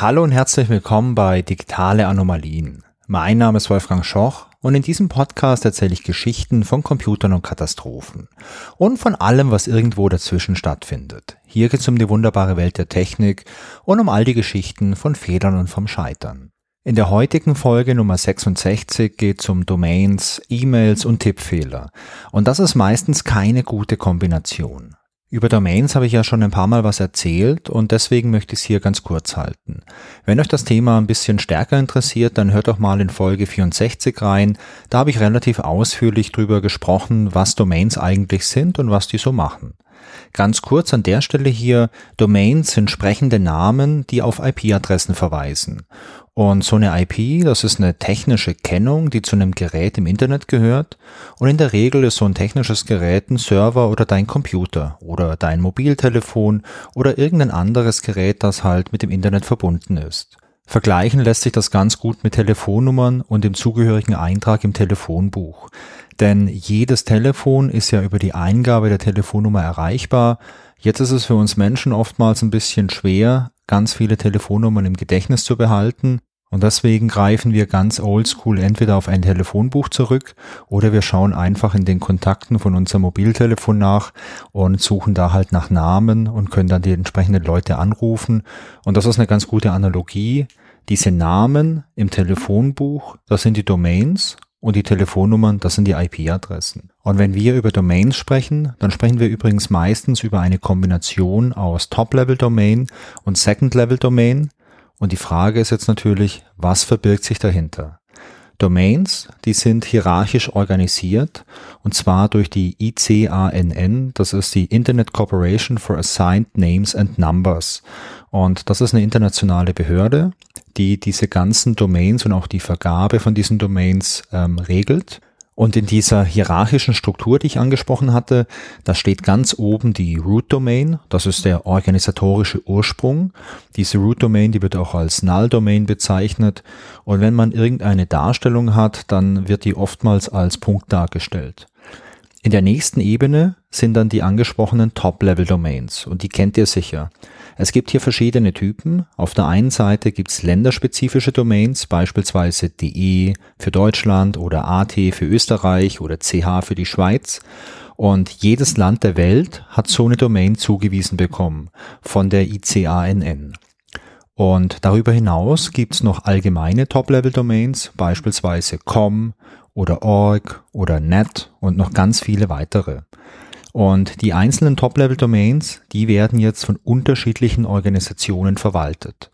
Hallo und herzlich willkommen bei Digitale Anomalien. Mein Name ist Wolfgang Schoch und in diesem Podcast erzähle ich Geschichten von Computern und Katastrophen und von allem, was irgendwo dazwischen stattfindet. Hier geht es um die wunderbare Welt der Technik und um all die Geschichten von Fehlern und vom Scheitern. In der heutigen Folge Nummer 66 geht es um Domains, E-Mails und Tippfehler. Und das ist meistens keine gute Kombination. Über Domains habe ich ja schon ein paar Mal was erzählt und deswegen möchte ich es hier ganz kurz halten. Wenn euch das Thema ein bisschen stärker interessiert, dann hört doch mal in Folge 64 rein. Da habe ich relativ ausführlich drüber gesprochen, was Domains eigentlich sind und was die so machen. Ganz kurz an der Stelle hier, Domains sind sprechende Namen, die auf IP-Adressen verweisen. Und so eine IP, das ist eine technische Kennung, die zu einem Gerät im Internet gehört. Und in der Regel ist so ein technisches Gerät ein Server oder dein Computer oder dein Mobiltelefon oder irgendein anderes Gerät, das halt mit dem Internet verbunden ist. Vergleichen lässt sich das ganz gut mit Telefonnummern und dem zugehörigen Eintrag im Telefonbuch. Denn jedes Telefon ist ja über die Eingabe der Telefonnummer erreichbar. Jetzt ist es für uns Menschen oftmals ein bisschen schwer, ganz viele Telefonnummern im Gedächtnis zu behalten. Und deswegen greifen wir ganz oldschool entweder auf ein Telefonbuch zurück oder wir schauen einfach in den Kontakten von unserem Mobiltelefon nach und suchen da halt nach Namen und können dann die entsprechenden Leute anrufen. Und das ist eine ganz gute Analogie. Diese Namen im Telefonbuch, das sind die Domains und die Telefonnummern, das sind die IP-Adressen. Und wenn wir über Domains sprechen, dann sprechen wir übrigens meistens über eine Kombination aus Top-Level-Domain und Second-Level-Domain. Und die Frage ist jetzt natürlich, was verbirgt sich dahinter? Domains, die sind hierarchisch organisiert und zwar durch die ICANN, das ist die Internet Corporation for Assigned Names and Numbers. Und das ist eine internationale Behörde, die diese ganzen Domains und auch die Vergabe von diesen Domains ähm, regelt. Und in dieser hierarchischen Struktur, die ich angesprochen hatte, da steht ganz oben die Root Domain. Das ist der organisatorische Ursprung. Diese Root Domain, die wird auch als Null Domain bezeichnet. Und wenn man irgendeine Darstellung hat, dann wird die oftmals als Punkt dargestellt. In der nächsten Ebene sind dann die angesprochenen Top-Level Domains. Und die kennt ihr sicher. Es gibt hier verschiedene Typen. Auf der einen Seite gibt es länderspezifische Domains, beispielsweise DE für Deutschland oder AT für Österreich oder CH für die Schweiz. Und jedes Land der Welt hat so eine Domain zugewiesen bekommen von der ICANN. Und darüber hinaus gibt es noch allgemeine Top-Level-Domains, beispielsweise com oder org oder net und noch ganz viele weitere. Und die einzelnen Top-Level-Domains, die werden jetzt von unterschiedlichen Organisationen verwaltet.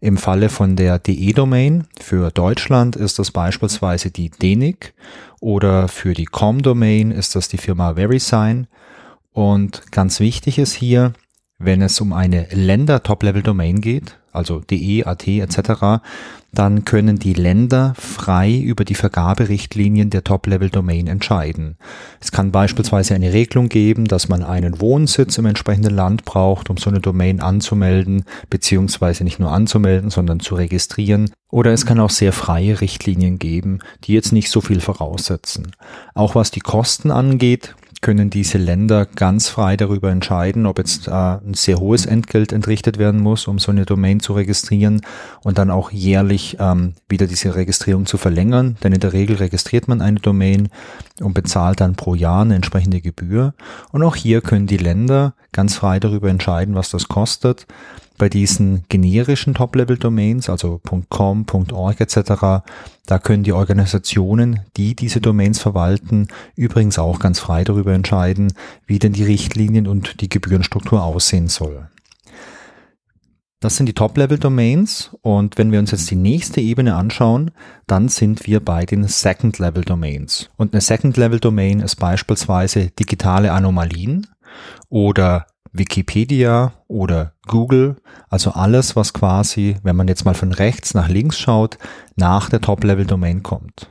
Im Falle von der DE-Domain für Deutschland ist das beispielsweise die DENIC oder für die COM-Domain ist das die Firma VeriSign. Und ganz wichtig ist hier, wenn es um eine Länder-Top-Level-Domain geht, also DE, AT etc., dann können die Länder frei über die Vergaberichtlinien der Top-Level-Domain entscheiden. Es kann beispielsweise eine Regelung geben, dass man einen Wohnsitz im entsprechenden Land braucht, um so eine Domain anzumelden, beziehungsweise nicht nur anzumelden, sondern zu registrieren. Oder es kann auch sehr freie Richtlinien geben, die jetzt nicht so viel voraussetzen. Auch was die Kosten angeht, können diese Länder ganz frei darüber entscheiden, ob jetzt äh, ein sehr hohes Entgelt entrichtet werden muss, um so eine Domain zu registrieren und dann auch jährlich ähm, wieder diese Registrierung zu verlängern. Denn in der Regel registriert man eine Domain und bezahlt dann pro Jahr eine entsprechende Gebühr. Und auch hier können die Länder ganz frei darüber entscheiden, was das kostet bei diesen generischen Top-Level-Domains, also .com, .org etc., da können die Organisationen, die diese Domains verwalten, übrigens auch ganz frei darüber entscheiden, wie denn die Richtlinien und die Gebührenstruktur aussehen soll. Das sind die Top-Level-Domains und wenn wir uns jetzt die nächste Ebene anschauen, dann sind wir bei den Second-Level-Domains. Und eine Second-Level-Domain ist beispielsweise digitale Anomalien oder Wikipedia oder Google, also alles, was quasi, wenn man jetzt mal von rechts nach links schaut, nach der Top-Level-Domain kommt.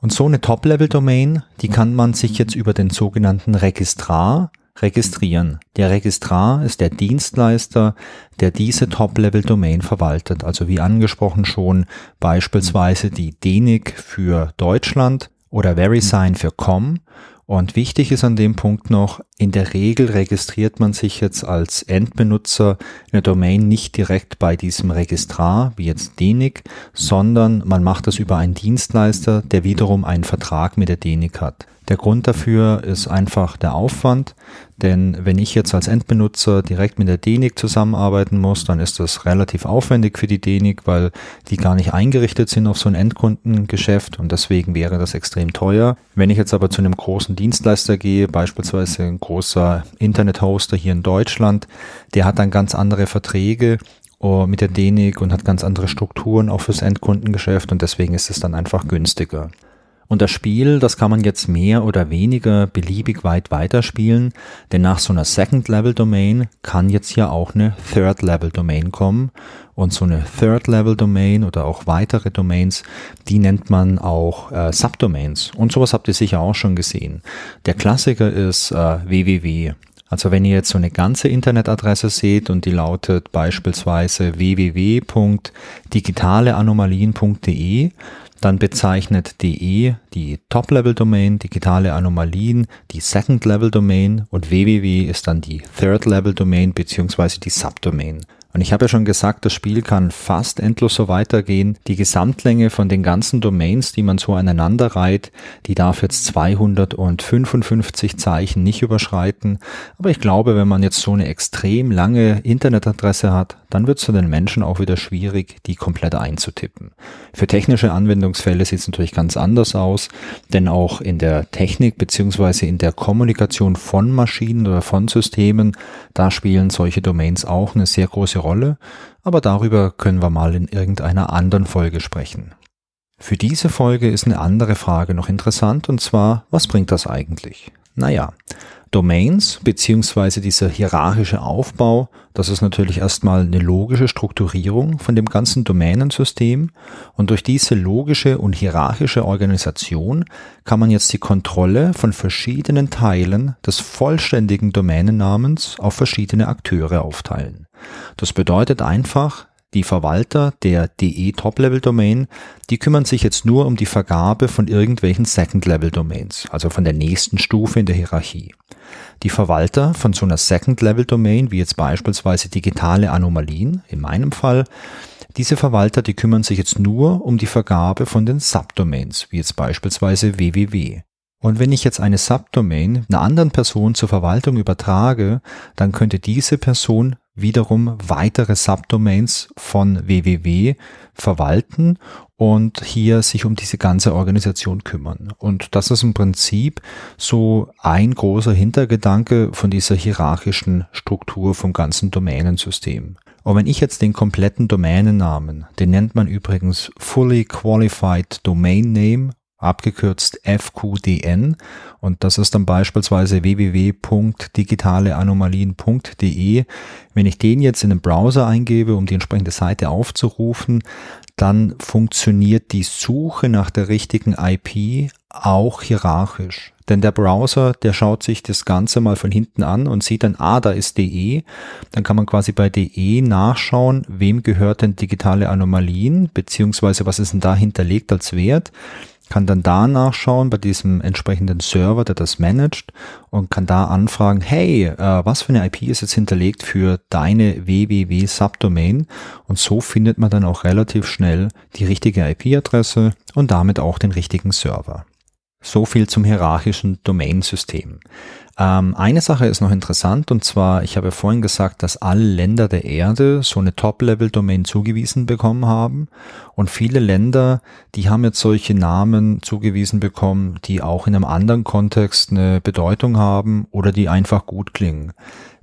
Und so eine Top-Level-Domain, die kann man sich jetzt über den sogenannten Registrar registrieren. Der Registrar ist der Dienstleister, der diese Top-Level-Domain verwaltet. Also wie angesprochen schon beispielsweise die DENIC für Deutschland oder VeriSign für COM Und wichtig ist an dem Punkt noch, in der Regel registriert man sich jetzt als Endbenutzer eine Domain nicht direkt bei diesem Registrar, wie jetzt DENIC, sondern man macht das über einen Dienstleister, der wiederum einen Vertrag mit der DENIC hat. Der Grund dafür ist einfach der Aufwand, denn wenn ich jetzt als Endbenutzer direkt mit der DENIC zusammenarbeiten muss, dann ist das relativ aufwendig für die DENIC, weil die gar nicht eingerichtet sind auf so ein Endkundengeschäft und deswegen wäre das extrem teuer. Wenn ich jetzt aber zu einem großen Dienstleister gehe, beispielsweise ein großer Internethoster hier in Deutschland, der hat dann ganz andere Verträge oh, mit der DENIC und hat ganz andere Strukturen auch fürs Endkundengeschäft und deswegen ist es dann einfach günstiger. Und das Spiel, das kann man jetzt mehr oder weniger beliebig weit weiterspielen, denn nach so einer Second-Level-Domain kann jetzt ja auch eine Third-Level-Domain kommen. Und so eine Third-Level-Domain oder auch weitere Domains, die nennt man auch äh, Subdomains. Und sowas habt ihr sicher auch schon gesehen. Der Klassiker ist äh, www. Also wenn ihr jetzt so eine ganze Internetadresse seht und die lautet beispielsweise www.digitaleanomalien.de, dann bezeichnet DE die Top-Level-Domain, digitale Anomalien, die Second-Level-Domain und www ist dann die Third-Level-Domain beziehungsweise die Subdomain. Und ich habe ja schon gesagt, das Spiel kann fast endlos so weitergehen. Die Gesamtlänge von den ganzen Domains, die man so aneinander reiht, die darf jetzt 255 Zeichen nicht überschreiten. Aber ich glaube, wenn man jetzt so eine extrem lange Internetadresse hat, dann wird es für den Menschen auch wieder schwierig, die komplett einzutippen. Für technische Anwendungsfälle sieht es natürlich ganz anders aus, denn auch in der Technik beziehungsweise in der Kommunikation von Maschinen oder von Systemen, da spielen solche Domains auch eine sehr große Rolle, aber darüber können wir mal in irgendeiner anderen Folge sprechen. Für diese Folge ist eine andere Frage noch interessant und zwar, was bringt das eigentlich? Naja, Domains beziehungsweise dieser hierarchische Aufbau, das ist natürlich erstmal eine logische Strukturierung von dem ganzen Domänensystem und durch diese logische und hierarchische Organisation kann man jetzt die Kontrolle von verschiedenen Teilen des vollständigen Domänennamens auf verschiedene Akteure aufteilen. Das bedeutet einfach, die Verwalter der DE Top-Level Domain, die kümmern sich jetzt nur um die Vergabe von irgendwelchen Second-Level Domains, also von der nächsten Stufe in der Hierarchie. Die Verwalter von so einer Second-Level-Domain, wie jetzt beispielsweise digitale Anomalien, in meinem Fall, diese Verwalter, die kümmern sich jetzt nur um die Vergabe von den Subdomains, wie jetzt beispielsweise www. Und wenn ich jetzt eine Subdomain einer anderen Person zur Verwaltung übertrage, dann könnte diese Person wiederum weitere Subdomains von www verwalten und hier sich um diese ganze Organisation kümmern. Und das ist im Prinzip so ein großer Hintergedanke von dieser hierarchischen Struktur vom ganzen Domänensystem. Und wenn ich jetzt den kompletten Domänennamen, den nennt man übrigens Fully Qualified Domain Name abgekürzt FQDN und das ist dann beispielsweise www.digitaleanomalien.de. Wenn ich den jetzt in den Browser eingebe, um die entsprechende Seite aufzurufen, dann funktioniert die Suche nach der richtigen IP auch hierarchisch. Denn der Browser, der schaut sich das Ganze mal von hinten an und sieht dann, ah, da ist DE. Dann kann man quasi bei DE nachschauen, wem gehört denn digitale Anomalien, beziehungsweise was ist denn da hinterlegt als Wert kann dann da nachschauen bei diesem entsprechenden Server, der das managt und kann da anfragen, hey, äh, was für eine IP ist jetzt hinterlegt für deine www Subdomain und so findet man dann auch relativ schnell die richtige IP-Adresse und damit auch den richtigen Server. So viel zum hierarchischen Domainsystem. Ähm, eine Sache ist noch interessant und zwar, ich habe vorhin gesagt, dass alle Länder der Erde so eine Top-Level-Domain zugewiesen bekommen haben und viele Länder, die haben jetzt solche Namen zugewiesen bekommen, die auch in einem anderen Kontext eine Bedeutung haben oder die einfach gut klingen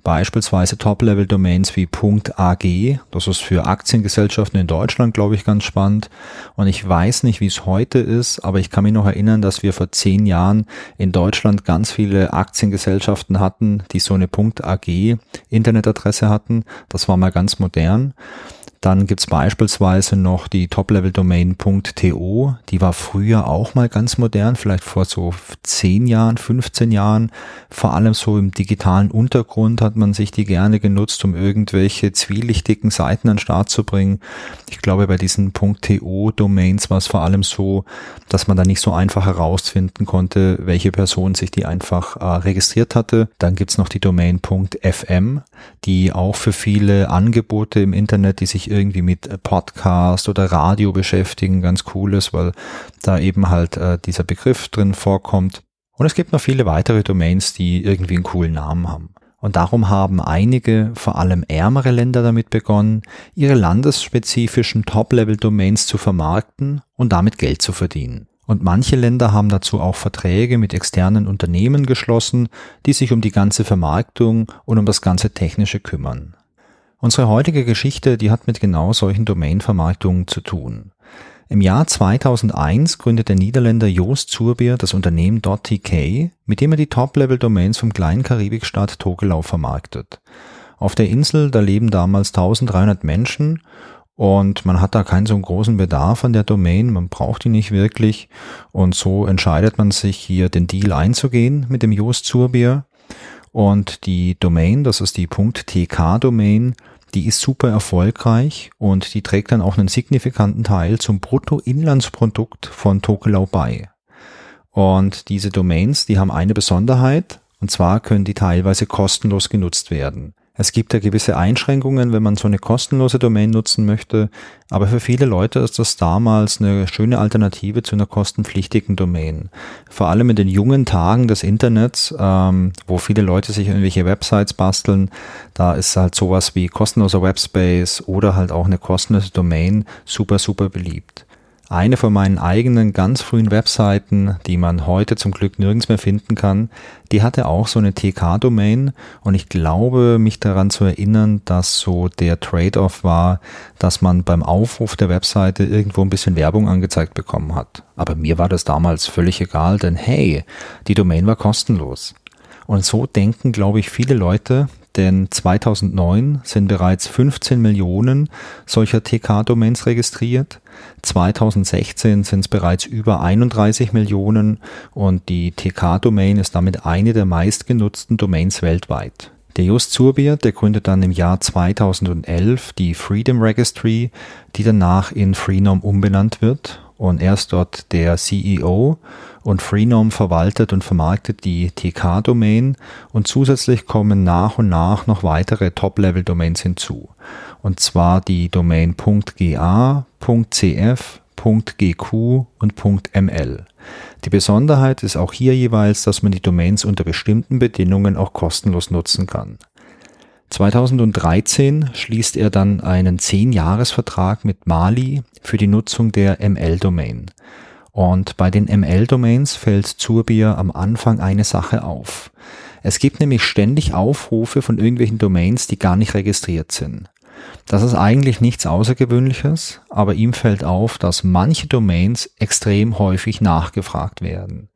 beispielsweise Top-Level-Domains wie .ag, das ist für Aktiengesellschaften in Deutschland, glaube ich, ganz spannend. Und ich weiß nicht, wie es heute ist, aber ich kann mich noch erinnern, dass wir vor zehn Jahren in Deutschland ganz viele Aktiengesellschaften hatten, die so eine .ag Internetadresse hatten. Das war mal ganz modern. Dann gibt's beispielsweise noch die Top-Level-Domain.to. Die war früher auch mal ganz modern, vielleicht vor so 10 Jahren, 15 Jahren. Vor allem so im digitalen Untergrund hat man sich die gerne genutzt, um irgendwelche zwielichtigen Seiten an den Start zu bringen. Ich glaube, bei diesen .to-Domains war es vor allem so, dass man da nicht so einfach herausfinden konnte, welche Person sich die einfach äh, registriert hatte. Dann gibt's noch die Domain.fm, die auch für viele Angebote im Internet, die sich irgendwie mit äh, Podcast oder Radio beschäftigen, ganz cool ist, weil da eben halt äh, dieser Begriff drin vorkommt. Und es gibt noch viele weitere Domains, die irgendwie einen coolen Namen haben. Und darum haben einige, vor allem ärmere Länder damit begonnen, ihre landesspezifischen Top-Level-Domains zu vermarkten und damit Geld zu verdienen. Und manche Länder haben dazu auch Verträge mit externen Unternehmen geschlossen, die sich um die ganze Vermarktung und um das ganze Technische kümmern. Unsere heutige Geschichte, die hat mit genau solchen Domainvermarktungen zu tun. Im Jahr 2001 gründet der Niederländer Joost Zurbier das Unternehmen .tk, mit dem er die Top-Level-Domains vom kleinen Karibikstaat Tokelau vermarktet. Auf der Insel, da leben damals 1300 Menschen und man hat da keinen so großen Bedarf an der Domain, man braucht die nicht wirklich und so entscheidet man sich hier den Deal einzugehen mit dem Joost Zurbier und die Domain, das ist die .tk-Domain, die ist super erfolgreich und die trägt dann auch einen signifikanten Teil zum Bruttoinlandsprodukt von Tokelau bei. Und diese Domains, die haben eine Besonderheit, und zwar können die teilweise kostenlos genutzt werden. Es gibt ja gewisse Einschränkungen, wenn man so eine kostenlose Domain nutzen möchte, aber für viele Leute ist das damals eine schöne Alternative zu einer kostenpflichtigen Domain. Vor allem in den jungen Tagen des Internets, ähm, wo viele Leute sich irgendwelche Websites basteln, da ist halt sowas wie kostenloser Webspace oder halt auch eine kostenlose Domain super, super beliebt. Eine von meinen eigenen ganz frühen Webseiten, die man heute zum Glück nirgends mehr finden kann, die hatte auch so eine TK-Domain und ich glaube, mich daran zu erinnern, dass so der Trade-off war, dass man beim Aufruf der Webseite irgendwo ein bisschen Werbung angezeigt bekommen hat. Aber mir war das damals völlig egal, denn hey, die Domain war kostenlos. Und so denken, glaube ich, viele Leute, denn 2009 sind bereits 15 Millionen solcher TK-Domains registriert. 2016 sind es bereits über 31 Millionen und die TK-Domain ist damit eine der meistgenutzten Domains weltweit. Der Just Zurbier, der gründet dann im Jahr 2011 die Freedom Registry, die danach in Freenom umbenannt wird und er ist dort der CEO und Freenom verwaltet und vermarktet die TK-Domain und zusätzlich kommen nach und nach noch weitere Top-Level-Domains hinzu. Und zwar die Domain .ga, .cf, .gq und .ml. Die Besonderheit ist auch hier jeweils, dass man die Domains unter bestimmten Bedingungen auch kostenlos nutzen kann. 2013 schließt er dann einen 10-Jahres-Vertrag mit Mali für die Nutzung der ML-Domain. Und bei den ML-Domains fällt Zurbier am Anfang eine Sache auf. Es gibt nämlich ständig Aufrufe von irgendwelchen Domains, die gar nicht registriert sind. Das ist eigentlich nichts Außergewöhnliches, aber ihm fällt auf, dass manche Domains extrem häufig nachgefragt werden.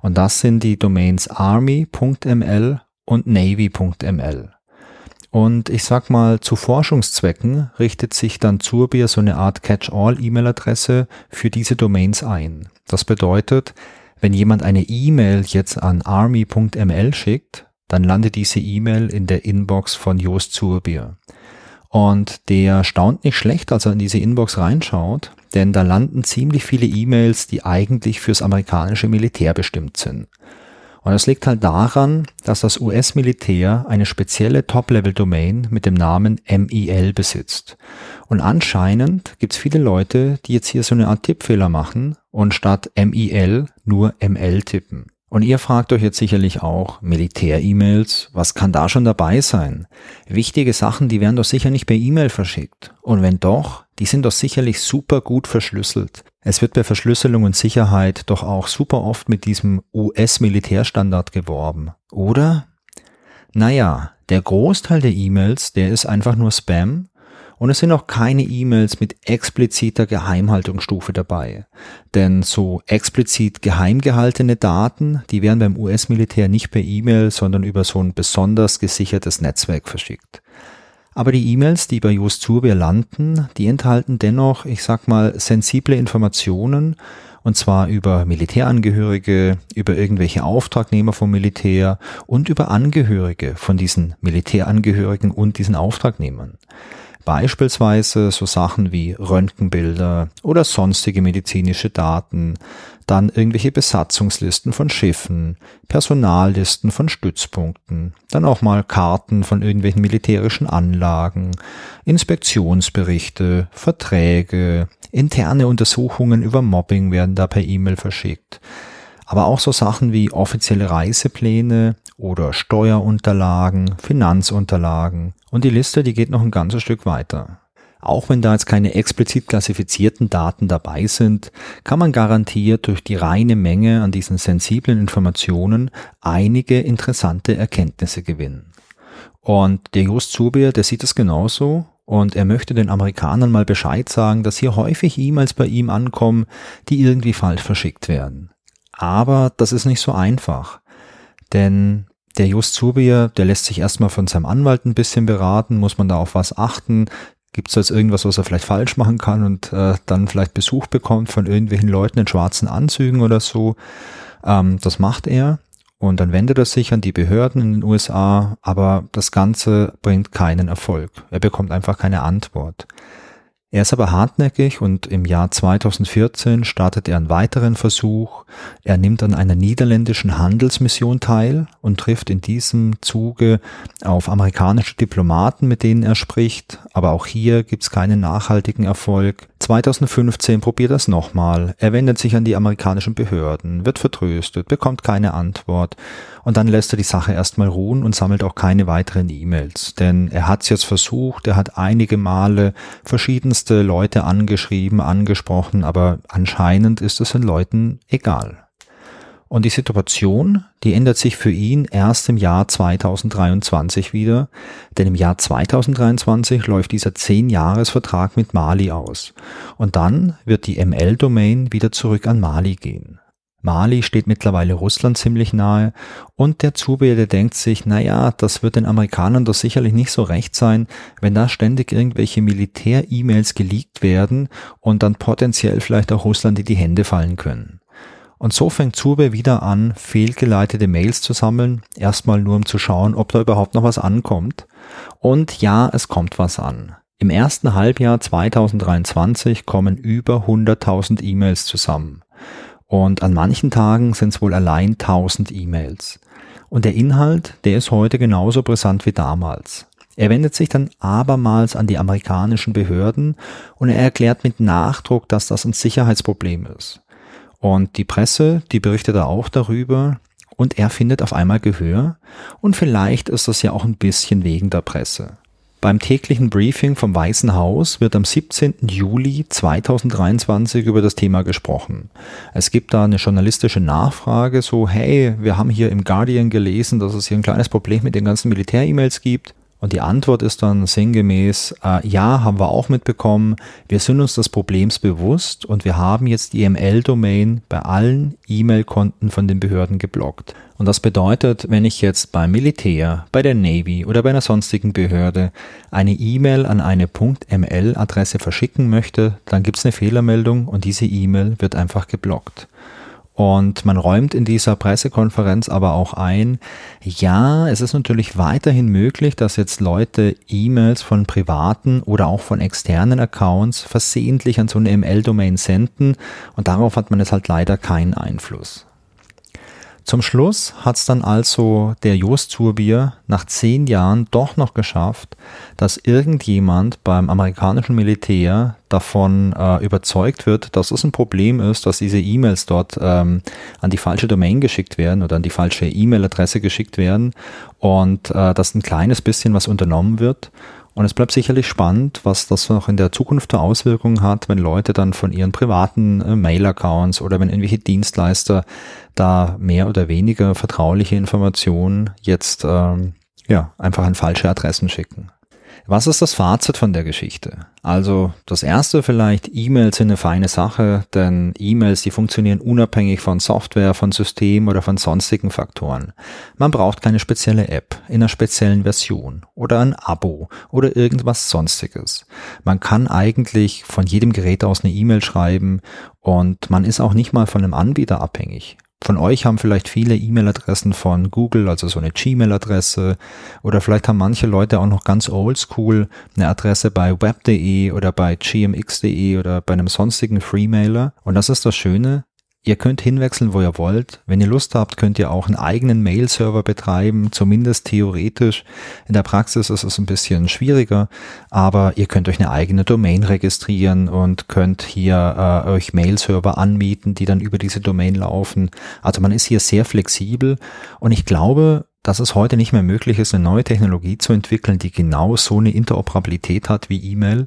Und das sind die Domains army.ml und navy.ml. Und ich sag mal, zu Forschungszwecken richtet sich dann Zurbier so eine Art Catch-all-E-Mail-Adresse für diese Domains ein. Das bedeutet, wenn jemand eine E-Mail jetzt an army.ml schickt, dann landet diese E-Mail in der Inbox von Joost Zurbier. Und der staunt nicht schlecht, als er in diese Inbox reinschaut, denn da landen ziemlich viele E-Mails, die eigentlich fürs amerikanische Militär bestimmt sind. Und das liegt halt daran, dass das US-Militär eine spezielle Top-Level-Domain mit dem Namen MIL besitzt. Und anscheinend gibt es viele Leute, die jetzt hier so eine Art Tippfehler machen und statt MIL nur ML tippen. Und ihr fragt euch jetzt sicherlich auch, Militär-E-Mails, was kann da schon dabei sein? Wichtige Sachen, die werden doch sicher nicht per E-Mail verschickt. Und wenn doch, die sind doch sicherlich super gut verschlüsselt. Es wird bei Verschlüsselung und Sicherheit doch auch super oft mit diesem US-Militärstandard geworben, oder? Naja, der Großteil der E-Mails, der ist einfach nur Spam und es sind auch keine E-Mails mit expliziter Geheimhaltungsstufe dabei. Denn so explizit geheim gehaltene Daten, die werden beim US-Militär nicht per E-Mail, sondern über so ein besonders gesichertes Netzwerk verschickt. Aber die E-Mails, die bei Just Zurbir landen, die enthalten dennoch, ich sag mal, sensible Informationen, und zwar über Militärangehörige, über irgendwelche Auftragnehmer vom Militär und über Angehörige von diesen Militärangehörigen und diesen Auftragnehmern. Beispielsweise so Sachen wie Röntgenbilder oder sonstige medizinische Daten, dann irgendwelche Besatzungslisten von Schiffen, Personallisten von Stützpunkten, dann auch mal Karten von irgendwelchen militärischen Anlagen, Inspektionsberichte, Verträge, interne Untersuchungen über Mobbing werden da per E-Mail verschickt. Aber auch so Sachen wie offizielle Reisepläne oder Steuerunterlagen, Finanzunterlagen und die Liste, die geht noch ein ganzes Stück weiter. Auch wenn da jetzt keine explizit klassifizierten Daten dabei sind, kann man garantiert durch die reine Menge an diesen sensiblen Informationen einige interessante Erkenntnisse gewinnen. Und der Just Zubier, der sieht es genauso und er möchte den Amerikanern mal Bescheid sagen, dass hier häufig E-Mails bei ihm ankommen, die irgendwie falsch verschickt werden. Aber das ist nicht so einfach. Denn der Just Zubier, der lässt sich erstmal von seinem Anwalt ein bisschen beraten, muss man da auf was achten, Gibt es jetzt irgendwas, was er vielleicht falsch machen kann und äh, dann vielleicht Besuch bekommt von irgendwelchen Leuten in schwarzen Anzügen oder so? Ähm, das macht er und dann wendet er sich an die Behörden in den USA, aber das Ganze bringt keinen Erfolg. Er bekommt einfach keine Antwort. Er ist aber hartnäckig und im Jahr 2014 startet er einen weiteren Versuch. Er nimmt an einer niederländischen Handelsmission teil und trifft in diesem Zuge auf amerikanische Diplomaten, mit denen er spricht. Aber auch hier gibt es keinen nachhaltigen Erfolg. 2015 probiert er es nochmal. Er wendet sich an die amerikanischen Behörden, wird vertröstet, bekommt keine Antwort und dann lässt er die Sache erstmal ruhen und sammelt auch keine weiteren E-Mails. Denn er hat es jetzt versucht, er hat einige Male verschiedenste Leute angeschrieben, angesprochen, aber anscheinend ist es den Leuten egal. Und die Situation, die ändert sich für ihn erst im Jahr 2023 wieder, denn im Jahr 2023 läuft dieser 10-Jahres-Vertrag mit Mali aus. Und dann wird die ML-Domain wieder zurück an Mali gehen. Mali steht mittlerweile Russland ziemlich nahe und der Zubeer, denkt sich, naja, das wird den Amerikanern doch sicherlich nicht so recht sein, wenn da ständig irgendwelche Militär-E-Mails geleakt werden und dann potenziell vielleicht auch Russland in die Hände fallen können. Und so fängt Zube wieder an, fehlgeleitete Mails zu sammeln, erstmal nur um zu schauen, ob da überhaupt noch was ankommt. Und ja, es kommt was an. Im ersten Halbjahr 2023 kommen über 100.000 E-Mails zusammen. Und an manchen Tagen sind es wohl allein 1000 E-Mails. Und der Inhalt, der ist heute genauso brisant wie damals. Er wendet sich dann abermals an die amerikanischen Behörden und er erklärt mit Nachdruck, dass das ein Sicherheitsproblem ist. Und die Presse, die berichtet da auch darüber und er findet auf einmal Gehör und vielleicht ist das ja auch ein bisschen wegen der Presse. Beim täglichen Briefing vom Weißen Haus wird am 17. Juli 2023 über das Thema gesprochen. Es gibt da eine journalistische Nachfrage, so, hey, wir haben hier im Guardian gelesen, dass es hier ein kleines Problem mit den ganzen Militär-E-Mails gibt. Und die Antwort ist dann sinngemäß, äh, ja, haben wir auch mitbekommen, wir sind uns des Problems bewusst und wir haben jetzt die ML-Domain bei allen E-Mail-Konten von den Behörden geblockt. Und das bedeutet, wenn ich jetzt beim Militär, bei der Navy oder bei einer sonstigen Behörde eine E-Mail an eine .ml-Adresse verschicken möchte, dann gibt es eine Fehlermeldung und diese E-Mail wird einfach geblockt. Und man räumt in dieser Pressekonferenz aber auch ein, ja, es ist natürlich weiterhin möglich, dass jetzt Leute E-Mails von privaten oder auch von externen Accounts versehentlich an so eine ML-Domain senden und darauf hat man jetzt halt leider keinen Einfluss. Zum Schluss hat es dann also der Jost Zurbier nach zehn Jahren doch noch geschafft, dass irgendjemand beim amerikanischen Militär davon äh, überzeugt wird, dass es ein Problem ist, dass diese E-Mails dort ähm, an die falsche Domain geschickt werden oder an die falsche E-Mail-Adresse geschickt werden und äh, dass ein kleines bisschen was unternommen wird und es bleibt sicherlich spannend, was das noch in der Zukunft für Auswirkungen hat, wenn Leute dann von ihren privaten äh, Mail-Accounts oder wenn irgendwelche Dienstleister da mehr oder weniger vertrauliche Informationen jetzt ähm, ja einfach an falsche Adressen schicken. Was ist das Fazit von der Geschichte? Also das erste vielleicht, E-Mails sind eine feine Sache, denn E-Mails, die funktionieren unabhängig von Software, von System oder von sonstigen Faktoren. Man braucht keine spezielle App in einer speziellen Version oder ein Abo oder irgendwas sonstiges. Man kann eigentlich von jedem Gerät aus eine E-Mail schreiben und man ist auch nicht mal von einem Anbieter abhängig. Von euch haben vielleicht viele E-Mail-Adressen von Google, also so eine Gmail-Adresse, oder vielleicht haben manche Leute auch noch ganz oldschool eine Adresse bei web.de oder bei gmx.de oder bei einem sonstigen Freemailer. Und das ist das Schöne, Ihr könnt hinwechseln, wo ihr wollt. Wenn ihr Lust habt, könnt ihr auch einen eigenen Mail-Server betreiben, zumindest theoretisch. In der Praxis ist es ein bisschen schwieriger, aber ihr könnt euch eine eigene Domain registrieren und könnt hier äh, euch Mail-Server anmieten, die dann über diese Domain laufen. Also man ist hier sehr flexibel und ich glaube, dass es heute nicht mehr möglich ist, eine neue Technologie zu entwickeln, die genau so eine Interoperabilität hat wie E-Mail.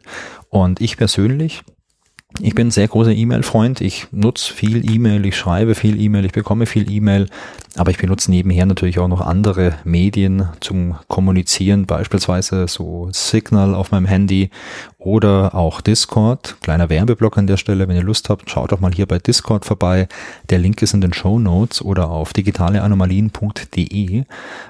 Und ich persönlich ich bin ein sehr großer E-Mail-Freund. Ich nutze viel E-Mail, ich schreibe viel E-Mail, ich bekomme viel E-Mail, aber ich benutze nebenher natürlich auch noch andere Medien zum Kommunizieren, beispielsweise so Signal auf meinem Handy oder auch Discord. Kleiner Werbeblock an der Stelle, wenn ihr Lust habt, schaut doch mal hier bei Discord vorbei. Der Link ist in den Show Notes oder auf digitaleanomalien.de.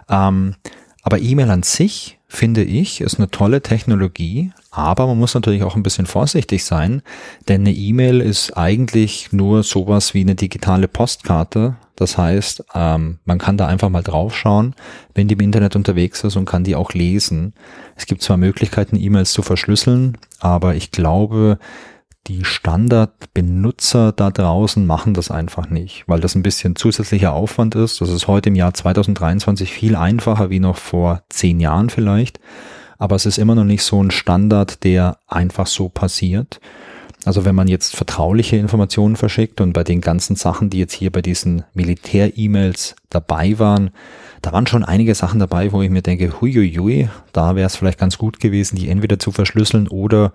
Ähm, aber E-Mail an sich, finde ich, ist eine tolle Technologie, aber man muss natürlich auch ein bisschen vorsichtig sein, denn eine E-Mail ist eigentlich nur sowas wie eine digitale Postkarte. Das heißt, ähm, man kann da einfach mal draufschauen, wenn die im Internet unterwegs ist und kann die auch lesen. Es gibt zwar Möglichkeiten, E-Mails zu verschlüsseln, aber ich glaube, die Standardbenutzer da draußen machen das einfach nicht, weil das ein bisschen zusätzlicher Aufwand ist. Das ist heute im Jahr 2023 viel einfacher wie noch vor zehn Jahren vielleicht. Aber es ist immer noch nicht so ein Standard, der einfach so passiert. Also wenn man jetzt vertrauliche Informationen verschickt und bei den ganzen Sachen, die jetzt hier bei diesen Militär-E-Mails dabei waren, da waren schon einige Sachen dabei, wo ich mir denke, huiuiui, da wäre es vielleicht ganz gut gewesen, die entweder zu verschlüsseln oder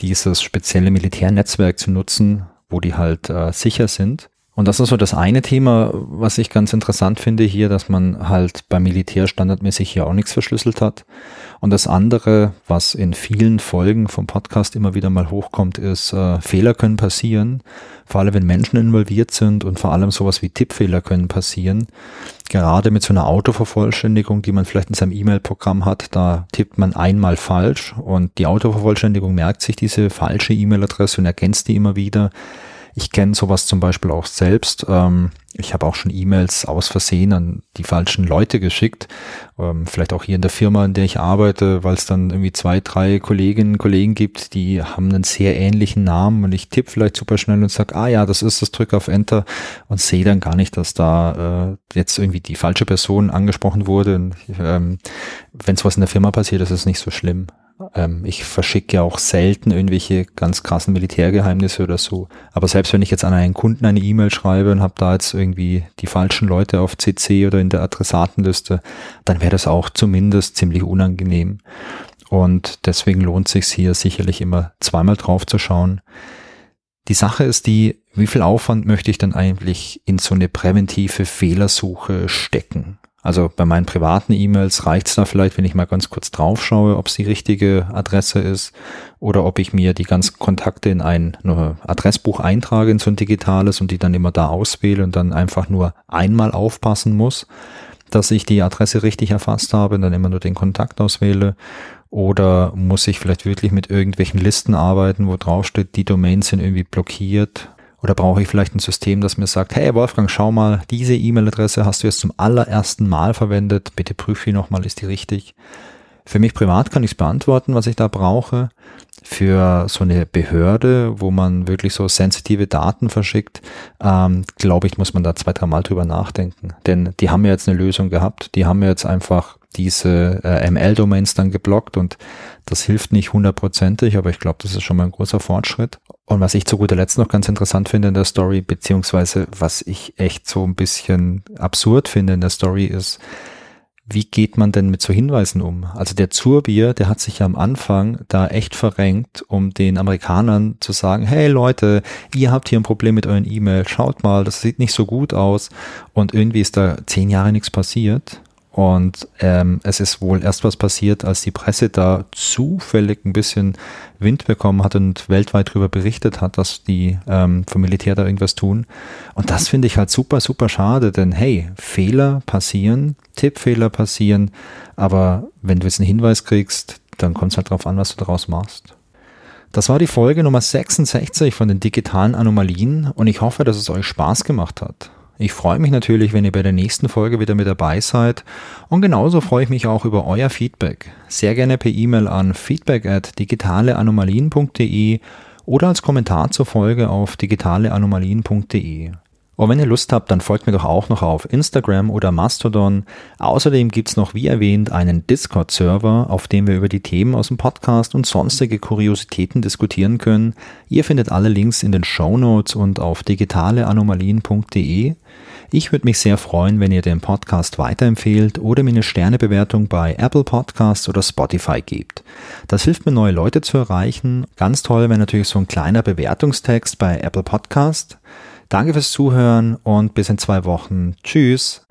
dieses spezielle Militärnetzwerk zu nutzen, wo die halt äh, sicher sind. Und das ist so das eine Thema, was ich ganz interessant finde hier, dass man halt beim Militär standardmäßig hier auch nichts verschlüsselt hat. Und das andere, was in vielen Folgen vom Podcast immer wieder mal hochkommt, ist, äh, Fehler können passieren, vor allem wenn Menschen involviert sind und vor allem sowas wie Tippfehler können passieren. Gerade mit so einer Autovervollständigung, die man vielleicht in seinem E-Mail-Programm hat, da tippt man einmal falsch und die Autovervollständigung merkt sich diese falsche E-Mail-Adresse und ergänzt die immer wieder. Ich kenne sowas zum Beispiel auch selbst. Ähm, ich habe auch schon E-Mails aus Versehen an die falschen Leute geschickt. Ähm, vielleicht auch hier in der Firma, in der ich arbeite, weil es dann irgendwie zwei, drei Kolleginnen und Kollegen gibt, die haben einen sehr ähnlichen Namen und ich tippe vielleicht super schnell und sage, ah ja, das ist das, drücke auf Enter und sehe dann gar nicht, dass da äh, jetzt irgendwie die falsche Person angesprochen wurde. Ähm, Wenn sowas in der Firma passiert, ist es nicht so schlimm. Ähm, ich verschicke ja auch selten irgendwelche ganz krassen Militärgeheimnisse oder so. Aber selbst wenn ich jetzt an einen Kunden eine E-Mail schreibe und habe da jetzt irgendwie die falschen Leute auf CC oder in der Adressatenliste, dann wäre das auch zumindest ziemlich unangenehm. Und deswegen lohnt sich hier sicherlich immer zweimal drauf zu schauen. Die Sache ist die, wie viel Aufwand möchte ich dann eigentlich in so eine präventive Fehlersuche stecken? Also bei meinen privaten E-Mails reicht es da vielleicht, wenn ich mal ganz kurz drauf schaue, ob es die richtige Adresse ist oder ob ich mir die ganzen Kontakte in ein Adressbuch eintrage, in so ein digitales und die dann immer da auswähle und dann einfach nur einmal aufpassen muss, dass ich die Adresse richtig erfasst habe und dann immer nur den Kontakt auswähle. Oder muss ich vielleicht wirklich mit irgendwelchen Listen arbeiten, wo drauf steht, die Domains sind irgendwie blockiert oder brauche ich vielleicht ein System, das mir sagt, hey Wolfgang, schau mal, diese E-Mail-Adresse hast du jetzt zum allerersten Mal verwendet, bitte prüfe die nochmal, ist die richtig? Für mich privat kann ich es beantworten, was ich da brauche. Für so eine Behörde, wo man wirklich so sensitive Daten verschickt, ähm, glaube ich, muss man da zwei, drei Mal drüber nachdenken. Denn die haben ja jetzt eine Lösung gehabt. Die haben ja jetzt einfach diese äh, ML-Domains dann geblockt und das hilft nicht hundertprozentig, aber ich glaube, das ist schon mal ein großer Fortschritt. Und was ich zu guter Letzt noch ganz interessant finde in der Story, beziehungsweise was ich echt so ein bisschen absurd finde in der Story ist, wie geht man denn mit so Hinweisen um? Also der Zurbier, der hat sich ja am Anfang da echt verrenkt, um den Amerikanern zu sagen, hey Leute, ihr habt hier ein Problem mit euren E-Mails, schaut mal, das sieht nicht so gut aus und irgendwie ist da zehn Jahre nichts passiert Und ähm, es ist wohl erst was passiert, als die Presse da zufällig ein bisschen Wind bekommen hat und weltweit darüber berichtet hat, dass die ähm, vom Militär da irgendwas tun. Und das finde ich halt super, super schade, denn hey, Fehler passieren, Tippfehler passieren, aber wenn du jetzt einen Hinweis kriegst, dann kommt es halt drauf an, was du daraus machst. Das war die Folge Nummer 66 von den digitalen Anomalien und ich hoffe, dass es euch Spaß gemacht hat. Ich freue mich natürlich, wenn ihr bei der nächsten Folge wieder mit dabei seid. Und genauso freue ich mich auch über euer Feedback. Sehr gerne per E-Mail an feedback at digitaleanomalien.de oder als Kommentar zur Folge auf digitaleanomalien.de. Und wenn ihr Lust habt, dann folgt mir doch auch noch auf Instagram oder Mastodon. Außerdem gibt's noch, wie erwähnt, einen Discord-Server, auf dem wir über die Themen aus dem Podcast und sonstige Kuriositäten diskutieren können. Ihr findet alle Links in den Show Notes und auf digitaleanomalien.de. Ich würde mich sehr freuen, wenn ihr den Podcast weiterempfehlt oder mir eine Sternebewertung bei Apple Podcasts oder Spotify gebt. Das hilft mir, neue Leute zu erreichen. Ganz toll wäre natürlich so ein kleiner Bewertungstext bei Apple Podcast. Danke fürs Zuhören und bis in zwei Wochen. Tschüss.